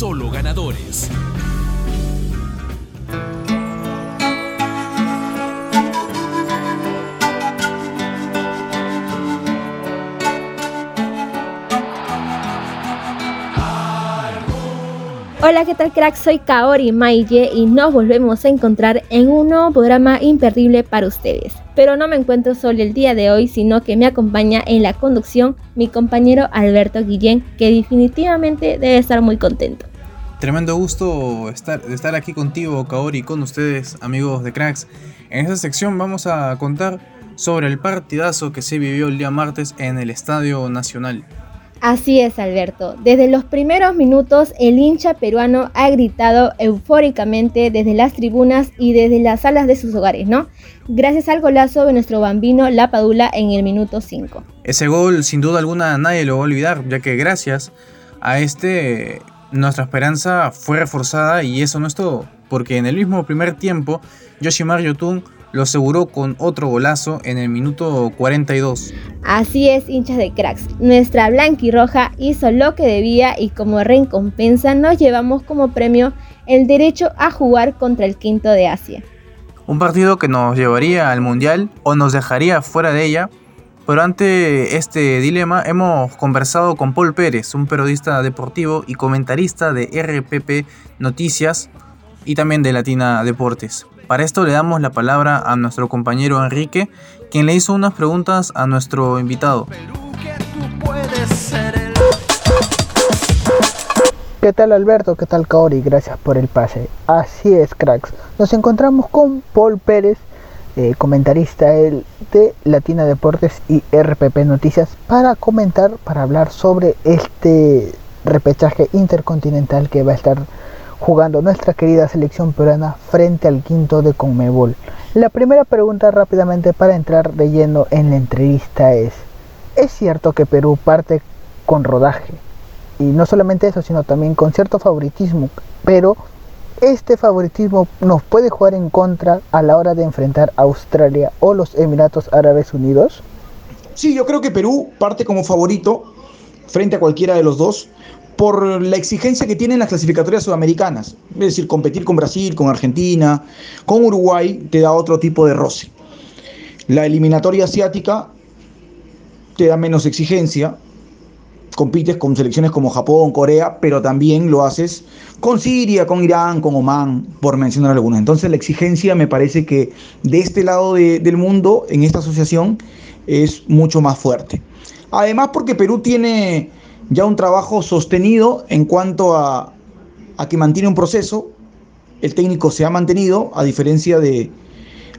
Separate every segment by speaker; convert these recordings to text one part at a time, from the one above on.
Speaker 1: Solo ganadores.
Speaker 2: Hola, ¿qué tal crack? Soy Kaori Maye y nos volvemos a encontrar en un nuevo programa imperdible para ustedes. Pero no me encuentro solo el día de hoy, sino que me acompaña en la conducción mi compañero Alberto Guillén, que definitivamente debe estar muy contento.
Speaker 3: Tremendo gusto estar, de estar aquí contigo, Kaori, con ustedes, amigos de Cracks. En esta sección vamos a contar sobre el partidazo que se vivió el día martes en el Estadio Nacional.
Speaker 2: Así es, Alberto. Desde los primeros minutos, el hincha peruano ha gritado eufóricamente desde las tribunas y desde las salas de sus hogares, ¿no? Gracias al golazo de nuestro bambino La Padula en el minuto 5.
Speaker 3: Ese gol, sin duda alguna, nadie lo va a olvidar, ya que gracias a este, nuestra esperanza fue reforzada y eso no es todo, porque en el mismo primer tiempo, Yoshimar Yotun lo aseguró con otro golazo en el minuto 42.
Speaker 2: Así es, hinchas de cracks. Nuestra blanquirroja hizo lo que debía y como recompensa nos llevamos como premio el derecho a jugar contra el quinto de Asia.
Speaker 3: Un partido que nos llevaría al Mundial o nos dejaría fuera de ella, pero ante este dilema hemos conversado con Paul Pérez, un periodista deportivo y comentarista de RPP Noticias y también de Latina Deportes. Para esto le damos la palabra a nuestro compañero Enrique, quien le hizo unas preguntas a nuestro invitado.
Speaker 4: ¿Qué tal Alberto? ¿Qué tal Kaori? Gracias por el pase. Así es, cracks. Nos encontramos con Paul Pérez, eh, comentarista de Latina Deportes y RPP Noticias, para comentar, para hablar sobre este repechaje intercontinental que va a estar jugando nuestra querida selección peruana frente al quinto de Conmebol. La primera pregunta rápidamente para entrar de lleno en la entrevista es, ¿es cierto que Perú parte con rodaje? Y no solamente eso, sino también con cierto favoritismo, pero este favoritismo nos puede jugar en contra a la hora de enfrentar a Australia o los Emiratos Árabes Unidos?
Speaker 5: Sí, yo creo que Perú parte como favorito frente a cualquiera de los dos por la exigencia que tienen las clasificatorias sudamericanas. Es decir, competir con Brasil, con Argentina, con Uruguay te da otro tipo de roce. La eliminatoria asiática te da menos exigencia. Compites con selecciones como Japón, Corea, pero también lo haces con Siria, con Irán, con Omán, por mencionar algunos. Entonces la exigencia me parece que de este lado de, del mundo, en esta asociación, es mucho más fuerte. Además porque Perú tiene ya un trabajo sostenido en cuanto a, a que mantiene un proceso. El técnico se ha mantenido, a diferencia de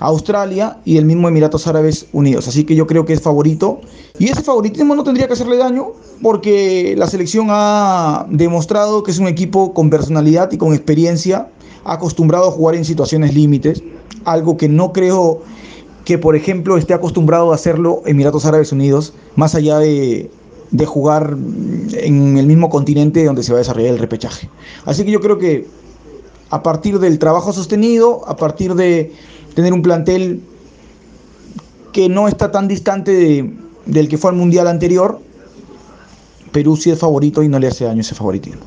Speaker 5: Australia y el mismo Emiratos Árabes Unidos. Así que yo creo que es favorito. Y ese favoritismo no tendría que hacerle daño porque la selección ha demostrado que es un equipo con personalidad y con experiencia, acostumbrado a jugar en situaciones límites, algo que no creo que, por ejemplo, esté acostumbrado a hacerlo Emiratos Árabes Unidos, más allá de de jugar en el mismo continente donde se va a desarrollar el repechaje. Así que yo creo que a partir del trabajo sostenido, a partir de tener un plantel que no está tan distante del que fue al mundial anterior, Perú sí es favorito y no le hace daño ese favoritismo.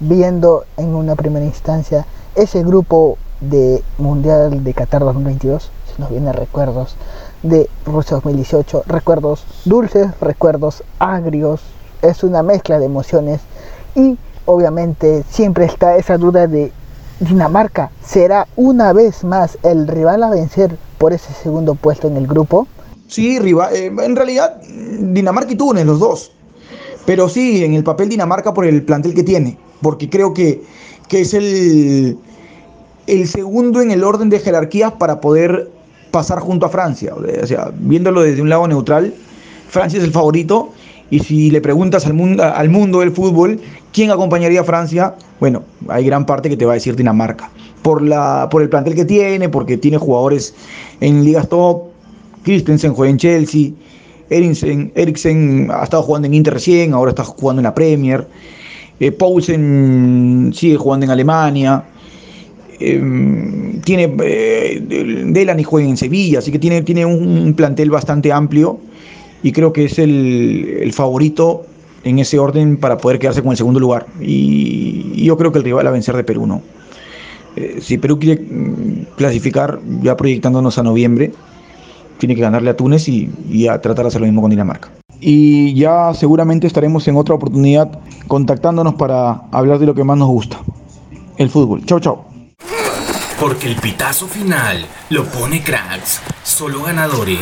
Speaker 4: Viendo en una primera instancia ese grupo de Mundial de Qatar 2022, si nos viene recuerdos de Rusia 2018. Recuerdos dulces, recuerdos agrios. Es una mezcla de emociones. Y obviamente siempre está esa duda de Dinamarca. ¿Será una vez más el rival a vencer por ese segundo puesto en el grupo?
Speaker 5: Sí, rival, eh, en realidad Dinamarca y Túnez, los dos. Pero sí, en el papel Dinamarca por el plantel que tiene. Porque creo que, que es el, el segundo en el orden de jerarquía para poder pasar junto a Francia. O sea, viéndolo desde un lado neutral, Francia es el favorito Y si le preguntas al mundo, al mundo del fútbol, ¿quién acompañaría a Francia? Bueno, hay gran parte que te va a decir Dinamarca. Por, la, por el plantel que tiene, porque tiene jugadores en ligas top. Christensen juega en Chelsea. Eriksen, Eriksen ha estado jugando en Inter recién, ahora está jugando en la Premier. Eh, sigue jugando en Alemania. Eh, tiene eh, Delany juega en Sevilla, así que tiene, tiene un plantel bastante amplio y creo que es el, el favorito en ese orden para poder quedarse con el segundo lugar. Y, y yo creo que el rival a vencer de Perú, ¿no? Eh, si Perú quiere mm, clasificar, ya proyectándonos a noviembre, tiene que ganarle a Túnez y, y a tratar de hacer lo mismo con Dinamarca. Y ya seguramente estaremos en otra oportunidad contactándonos para hablar de lo que más nos gusta, el fútbol. Chao, chao.
Speaker 1: Porque el pitazo final lo pone cracks, solo ganadores.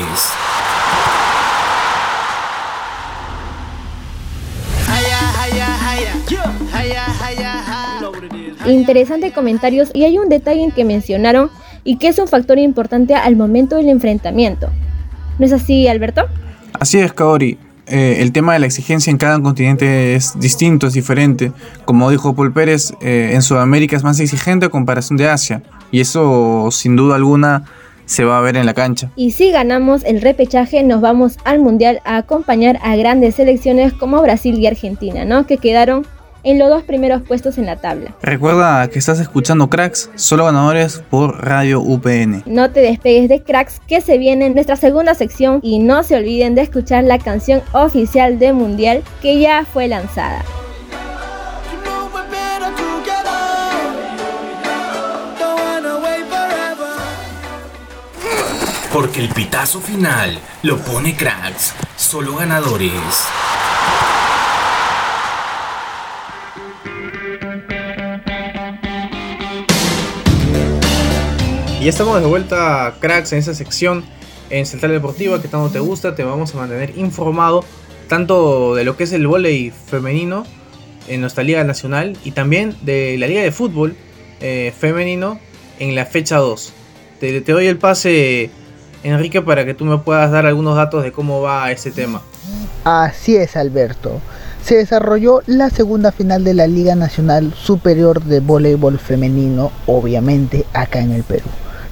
Speaker 2: Interesantes comentarios y hay un detalle en que mencionaron y que es un factor importante al momento del enfrentamiento. ¿No es así, Alberto?
Speaker 3: Así es, Kaori. Eh, el tema de la exigencia en cada continente es distinto, es diferente. Como dijo Paul Pérez, eh, en Sudamérica es más exigente a comparación de Asia. Y eso, sin duda alguna, se va a ver en la cancha.
Speaker 2: Y si ganamos el repechaje, nos vamos al Mundial a acompañar a grandes selecciones como Brasil y Argentina, ¿no? Que quedaron en los dos primeros puestos en la tabla.
Speaker 3: Recuerda que estás escuchando Cracks, solo ganadores por Radio UPN.
Speaker 2: No te despegues de Cracks, que se viene en nuestra segunda sección y no se olviden de escuchar la canción oficial de Mundial que ya fue lanzada.
Speaker 1: Porque el pitazo final lo pone cracks, solo ganadores.
Speaker 3: Y estamos de vuelta, cracks, en esa sección en Central Deportiva que tanto te gusta. Te vamos a mantener informado tanto de lo que es el voleibol femenino en nuestra Liga Nacional y también de la Liga de Fútbol eh, femenino en la fecha 2. Te, te doy el pase, Enrique, para que tú me puedas dar algunos datos de cómo va ese tema.
Speaker 4: Así es, Alberto. Se desarrolló la segunda final de la Liga Nacional Superior de Voleibol Femenino, obviamente acá en el Perú.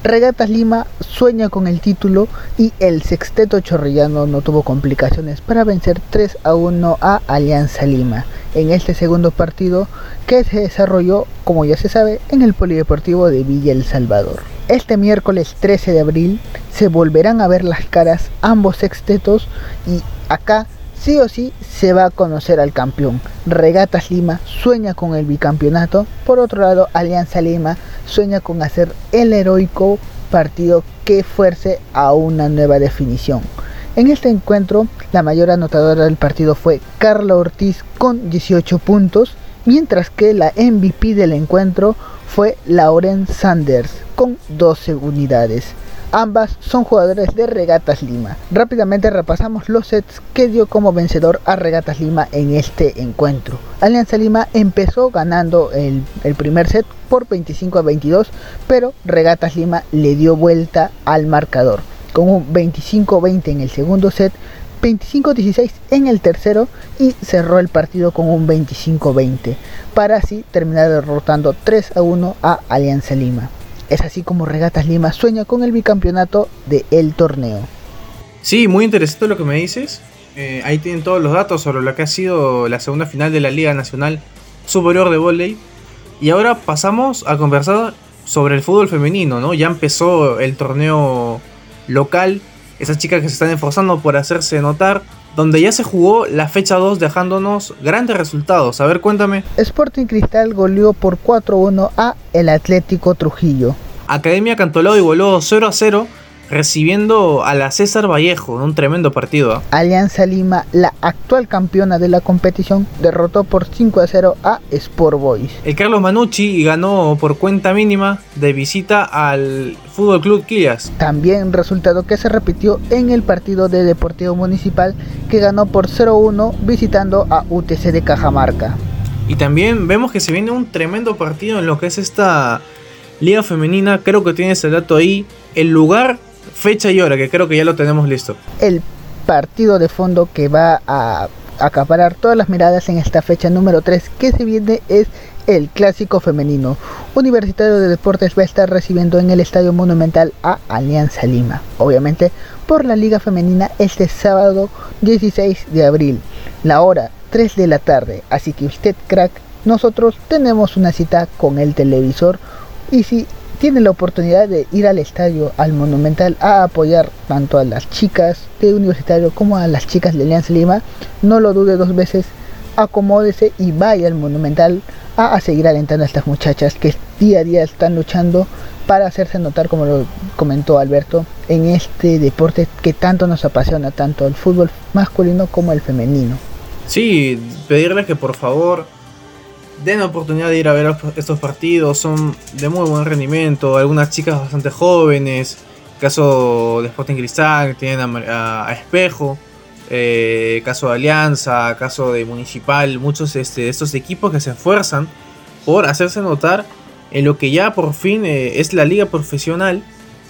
Speaker 4: Regatas Lima sueña con el título y el sexteto chorrillano no tuvo complicaciones para vencer 3 a 1 a Alianza Lima en este segundo partido que se desarrolló, como ya se sabe, en el Polideportivo de Villa El Salvador. Este miércoles 13 de abril se volverán a ver las caras ambos sextetos y acá sí o sí se va a conocer al campeón. Regatas Lima sueña con el bicampeonato. Por otro lado, Alianza Lima sueña con hacer el heroico partido que fuerce a una nueva definición. En este encuentro, la mayor anotadora del partido fue Carla Ortiz con 18 puntos, mientras que la MVP del encuentro fue Lauren Sanders con 12 unidades. Ambas son jugadores de Regatas Lima. Rápidamente repasamos los sets que dio como vencedor a Regatas Lima en este encuentro. Alianza Lima empezó ganando el, primer set por 25 a 22, pero Regatas Lima le dio vuelta al marcador con un 25-20 en el segundo set, 25-16 en el tercero y cerró el partido con un 25-20 para así terminar derrotando 3 a 1 a Alianza Lima. Es así como Regatas Lima sueña con el bicampeonato de el torneo.
Speaker 3: Sí, muy interesante lo que me dices. Eh, ahí tienen todos los datos sobre lo que ha sido la segunda final de la Liga Nacional Superior de Volley. Y ahora pasamos a conversar sobre el fútbol femenino, ¿no? Ya empezó el torneo local, esas chicas que se están esforzando por hacerse notar, donde ya se jugó la fecha 2 dejándonos grandes resultados. A ver, cuéntame.
Speaker 4: Sporting Cristal goleó por 4-1 a el Atlético Trujillo.
Speaker 3: Academia Cantolao igualó 0 a 0 recibiendo a la César Vallejo en un tremendo partido.
Speaker 4: Alianza Lima, la actual campeona de la competición, derrotó por 5 a 0 a Sport Boys.
Speaker 3: El Carlos Manucci ganó por cuenta mínima de visita al Fútbol Club Quillas.
Speaker 4: También resultado que se repitió en el partido de Deportivo Municipal que ganó por 0-1 visitando a UTC de Cajamarca.
Speaker 3: Y también vemos que se viene un tremendo partido en lo que es esta liga femenina. Creo que tienes el dato ahí. El lugar fecha y hora, que creo que ya lo tenemos listo.
Speaker 4: El partido de fondo que va a acaparar todas las miradas en esta fecha número 3 que se viene es el clásico femenino. Universitario de Deportes va a estar recibiendo en el Estadio Monumental a Alianza Lima. Obviamente por la Liga Femenina este sábado 16 de abril. La hora 3 de la tarde. Así que usted crack, nosotros tenemos una cita con el televisor. Y si tiene la oportunidad de ir al estadio, al Monumental, a apoyar tanto a las chicas de Universitario como a las chicas de Alianza Lima, no lo dude dos veces, acomódese y vaya al Monumental a, a seguir alentando a estas muchachas que día a día están luchando para hacerse notar, como lo comentó Alberto, en este deporte que tanto nos apasiona, tanto el fútbol masculino como el femenino.
Speaker 3: Sí, pedirles que por favor den la oportunidad de ir a ver estos partidos, son de muy buen rendimiento, algunas chicas bastante jóvenes, caso de Sporting Cristal, tienen a, Espejo, eh, caso de Alianza, caso de Municipal, muchos este, de estos equipos que se esfuerzan por hacerse notar en lo que ya por fin eh, es la liga profesional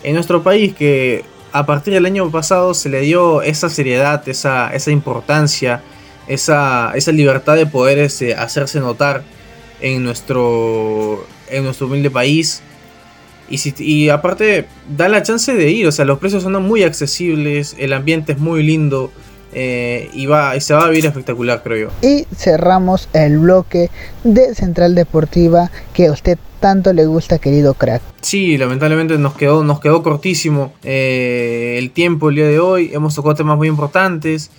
Speaker 3: en nuestro país, que a partir del año pasado se le dio esa seriedad, esa, esa importancia, esa, esa libertad de poder este, hacerse notar en nuestro, en nuestro humilde país. Y, si, y aparte da la chance de ir, o sea, los precios son muy accesibles, el ambiente es muy lindo. Eh, y, va, y se va a vivir espectacular, creo yo.
Speaker 4: Y cerramos el bloque de Central Deportiva que a usted tanto le gusta, querido crack.
Speaker 3: Sí, lamentablemente nos quedó, nos quedó cortísimo eh, el tiempo el día de hoy. Hemos tocado temas muy importantes.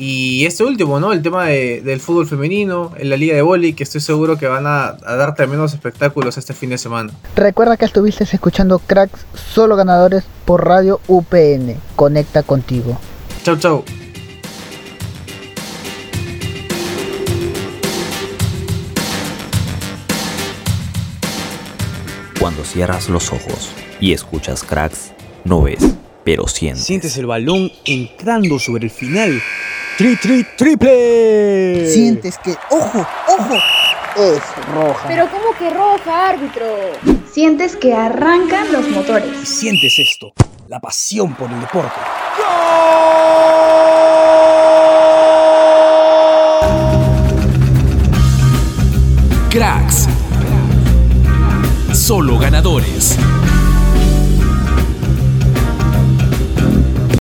Speaker 3: Y este último, ¿no? El tema de, del fútbol femenino, en la liga de vóley, que estoy seguro que van a, a dar tremendos espectáculos este fin de semana.
Speaker 4: Recuerda que estuviste escuchando Cracks Solo Ganadores por Radio UPN. Conecta contigo.
Speaker 3: Chau, chau.
Speaker 6: Cuando cierras los ojos y escuchas cracks, no ves, pero sientes.
Speaker 7: Sientes el balón entrando sobre el final. ¡Tri, tri, triple!
Speaker 4: Sientes que, ojo, ojo, es roja.
Speaker 8: Pero ¿cómo que roja, árbitro? Sientes que arrancan los motores.
Speaker 7: Y sientes esto, la pasión por el deporte.
Speaker 1: Cracks. Solo ganadores.